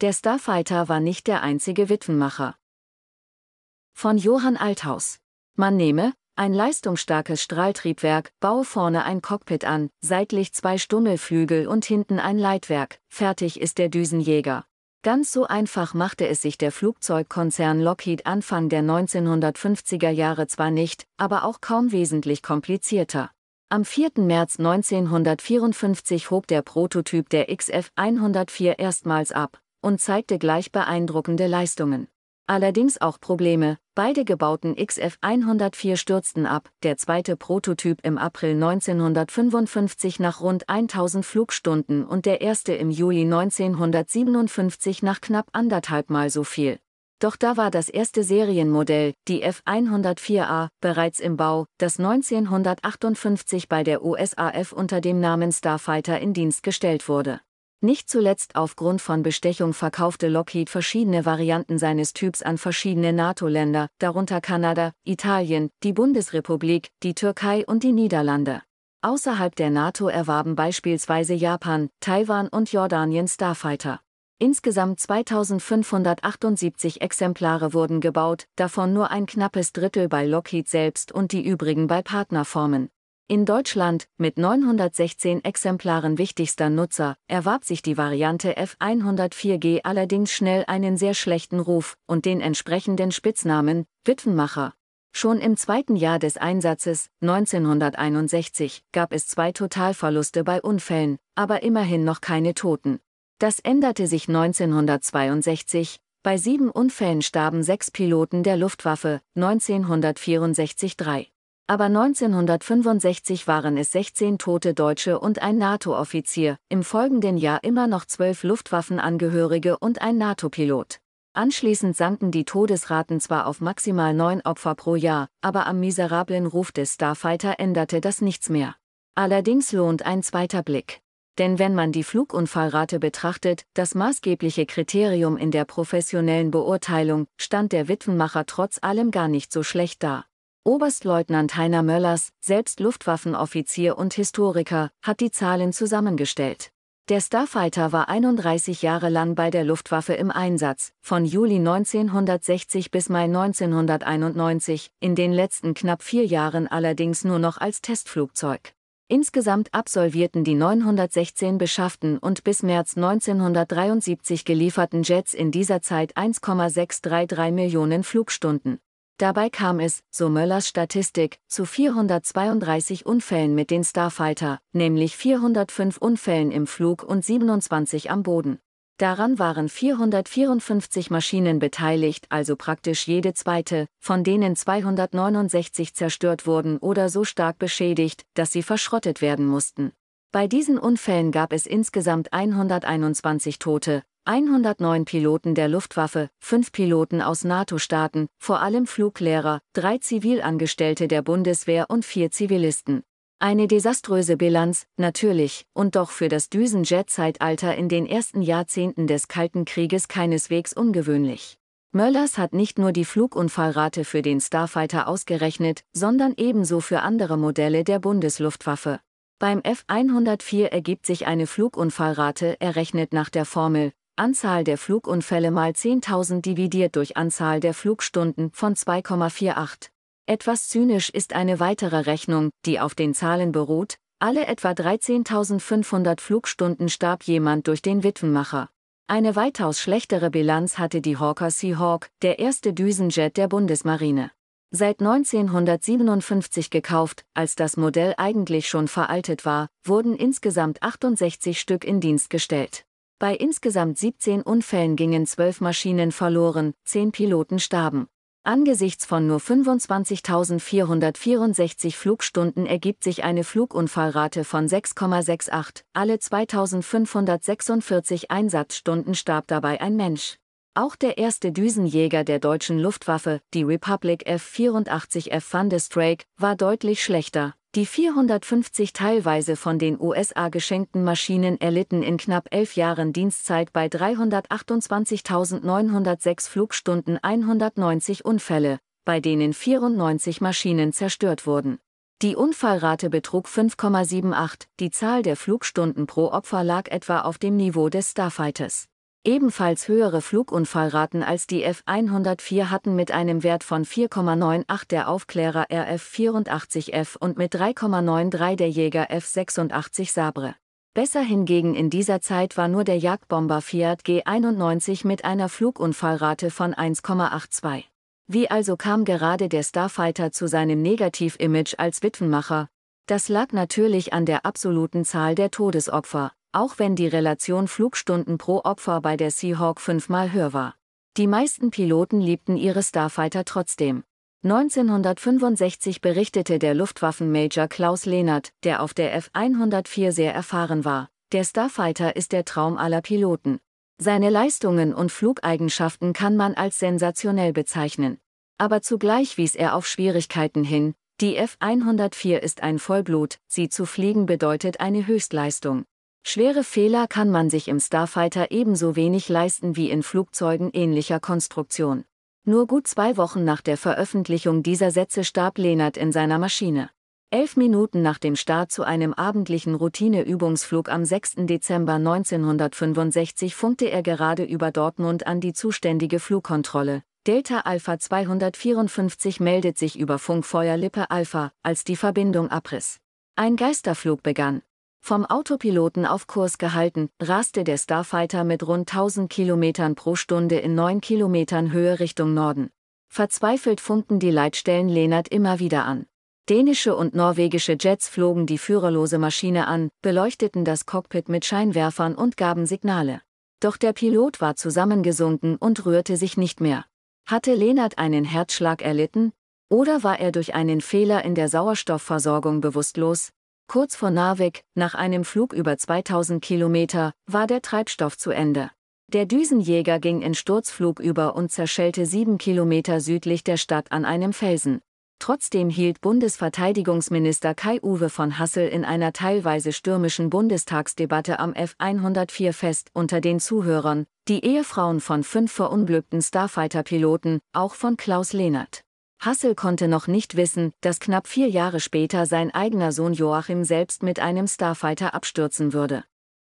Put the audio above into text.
Der Starfighter war nicht der einzige Witwenmacher. Von Johann Althaus. Man nehme, ein leistungsstarkes Strahltriebwerk, baue vorne ein Cockpit an, seitlich zwei Stummelflügel und hinten ein Leitwerk, fertig ist der Düsenjäger. Ganz so einfach machte es sich der Flugzeugkonzern Lockheed Anfang der 1950er Jahre zwar nicht, aber auch kaum wesentlich komplizierter. Am 4. März 1954 hob der Prototyp der XF-104 erstmals ab und zeigte gleich beeindruckende Leistungen allerdings auch Probleme. Beide gebauten XF-104 stürzten ab, der zweite Prototyp im April 1955 nach rund 1000 Flugstunden und der erste im Juli 1957 nach knapp anderthalbmal so viel. Doch da war das erste Serienmodell, die F-104A, bereits im Bau, das 1958 bei der USAF unter dem Namen Starfighter in Dienst gestellt wurde. Nicht zuletzt aufgrund von Bestechung verkaufte Lockheed verschiedene Varianten seines Typs an verschiedene NATO-Länder, darunter Kanada, Italien, die Bundesrepublik, die Türkei und die Niederlande. Außerhalb der NATO erwarben beispielsweise Japan, Taiwan und Jordanien Starfighter. Insgesamt 2578 Exemplare wurden gebaut, davon nur ein knappes Drittel bei Lockheed selbst und die übrigen bei Partnerformen. In Deutschland, mit 916 Exemplaren wichtigster Nutzer, erwarb sich die Variante F104G allerdings schnell einen sehr schlechten Ruf und den entsprechenden Spitznamen Witwenmacher. Schon im zweiten Jahr des Einsatzes, 1961, gab es zwei Totalverluste bei Unfällen, aber immerhin noch keine Toten. Das änderte sich 1962, bei sieben Unfällen starben sechs Piloten der Luftwaffe, 1964 drei aber 1965 waren es 16 tote Deutsche und ein NATO-Offizier, im folgenden Jahr immer noch zwölf Luftwaffenangehörige und ein NATO-Pilot. Anschließend sanken die Todesraten zwar auf maximal neun Opfer pro Jahr, aber am miserablen Ruf des Starfighter änderte das nichts mehr. Allerdings lohnt ein zweiter Blick. Denn wenn man die Flugunfallrate betrachtet, das maßgebliche Kriterium in der professionellen Beurteilung, stand der Witwenmacher trotz allem gar nicht so schlecht da. Oberstleutnant Heiner Möllers, selbst Luftwaffenoffizier und Historiker, hat die Zahlen zusammengestellt. Der Starfighter war 31 Jahre lang bei der Luftwaffe im Einsatz, von Juli 1960 bis Mai 1991, in den letzten knapp vier Jahren allerdings nur noch als Testflugzeug. Insgesamt absolvierten die 916 beschafften und bis März 1973 gelieferten Jets in dieser Zeit 1,633 Millionen Flugstunden. Dabei kam es, so Möllers Statistik, zu 432 Unfällen mit den Starfighter, nämlich 405 Unfällen im Flug und 27 am Boden. Daran waren 454 Maschinen beteiligt, also praktisch jede zweite, von denen 269 zerstört wurden oder so stark beschädigt, dass sie verschrottet werden mussten. Bei diesen Unfällen gab es insgesamt 121 Tote, 109 Piloten der Luftwaffe, 5 Piloten aus NATO-Staaten, vor allem Fluglehrer, 3 Zivilangestellte der Bundeswehr und 4 Zivilisten. Eine desaströse Bilanz, natürlich, und doch für das Düsenjet-Zeitalter in den ersten Jahrzehnten des Kalten Krieges keineswegs ungewöhnlich. Möllers hat nicht nur die Flugunfallrate für den Starfighter ausgerechnet, sondern ebenso für andere Modelle der Bundesluftwaffe. Beim F104 ergibt sich eine Flugunfallrate errechnet nach der Formel Anzahl der Flugunfälle mal 10.000 dividiert durch Anzahl der Flugstunden von 2,48. Etwas zynisch ist eine weitere Rechnung, die auf den Zahlen beruht, alle etwa 13.500 Flugstunden starb jemand durch den Witwenmacher. Eine weitaus schlechtere Bilanz hatte die Hawker Seahawk, der erste Düsenjet der Bundesmarine. Seit 1957 gekauft, als das Modell eigentlich schon veraltet war, wurden insgesamt 68 Stück in Dienst gestellt. Bei insgesamt 17 Unfällen gingen 12 Maschinen verloren, 10 Piloten starben. Angesichts von nur 25.464 Flugstunden ergibt sich eine Flugunfallrate von 6,68. Alle 2546 Einsatzstunden starb dabei ein Mensch. Auch der erste Düsenjäger der deutschen Luftwaffe, die Republic F-84F Thunderstrike, war deutlich schlechter. Die 450 teilweise von den USA geschenkten Maschinen erlitten in knapp elf Jahren Dienstzeit bei 328.906 Flugstunden 190 Unfälle, bei denen 94 Maschinen zerstört wurden. Die Unfallrate betrug 5,78, die Zahl der Flugstunden pro Opfer lag etwa auf dem Niveau des Starfighters. Ebenfalls höhere Flugunfallraten als die F-104 hatten mit einem Wert von 4,98 der Aufklärer RF-84F und mit 3,93 der Jäger F-86 Sabre. Besser hingegen in dieser Zeit war nur der Jagdbomber Fiat G91 mit einer Flugunfallrate von 1,82. Wie also kam gerade der Starfighter zu seinem Negativ-Image als Witwenmacher? Das lag natürlich an der absoluten Zahl der Todesopfer, auch wenn die Relation Flugstunden pro Opfer bei der Seahawk fünfmal höher war. Die meisten Piloten liebten ihre Starfighter trotzdem. 1965 berichtete der Luftwaffenmajor Klaus Lehnert, der auf der F-104 sehr erfahren war, der Starfighter ist der Traum aller Piloten. Seine Leistungen und Flugeigenschaften kann man als sensationell bezeichnen. Aber zugleich wies er auf Schwierigkeiten hin, die F-104 ist ein Vollblut, sie zu fliegen bedeutet eine Höchstleistung. Schwere Fehler kann man sich im Starfighter ebenso wenig leisten wie in Flugzeugen ähnlicher Konstruktion. Nur gut zwei Wochen nach der Veröffentlichung dieser Sätze starb Lehnert in seiner Maschine. Elf Minuten nach dem Start zu einem abendlichen Routineübungsflug am 6. Dezember 1965 funkte er gerade über Dortmund an die zuständige Flugkontrolle. Delta Alpha 254 meldet sich über Funkfeuer Lippe Alpha, als die Verbindung abriss. Ein Geisterflug begann. Vom Autopiloten auf Kurs gehalten, raste der Starfighter mit rund 1000 Kilometern pro Stunde in 9 Kilometern Höhe Richtung Norden. Verzweifelt funkten die Leitstellen Lehnert immer wieder an. Dänische und norwegische Jets flogen die führerlose Maschine an, beleuchteten das Cockpit mit Scheinwerfern und gaben Signale. Doch der Pilot war zusammengesunken und rührte sich nicht mehr. Hatte Lehnert einen Herzschlag erlitten? Oder war er durch einen Fehler in der Sauerstoffversorgung bewusstlos? Kurz vor Narvik, nach einem Flug über 2000 Kilometer, war der Treibstoff zu Ende. Der Düsenjäger ging in Sturzflug über und zerschellte sieben Kilometer südlich der Stadt an einem Felsen. Trotzdem hielt Bundesverteidigungsminister Kai-Uwe von Hassel in einer teilweise stürmischen Bundestagsdebatte am F-104 fest unter den Zuhörern, die Ehefrauen von fünf verunglückten Starfighter-Piloten, auch von Klaus Lehnert. Hassel konnte noch nicht wissen, dass knapp vier Jahre später sein eigener Sohn Joachim selbst mit einem Starfighter abstürzen würde.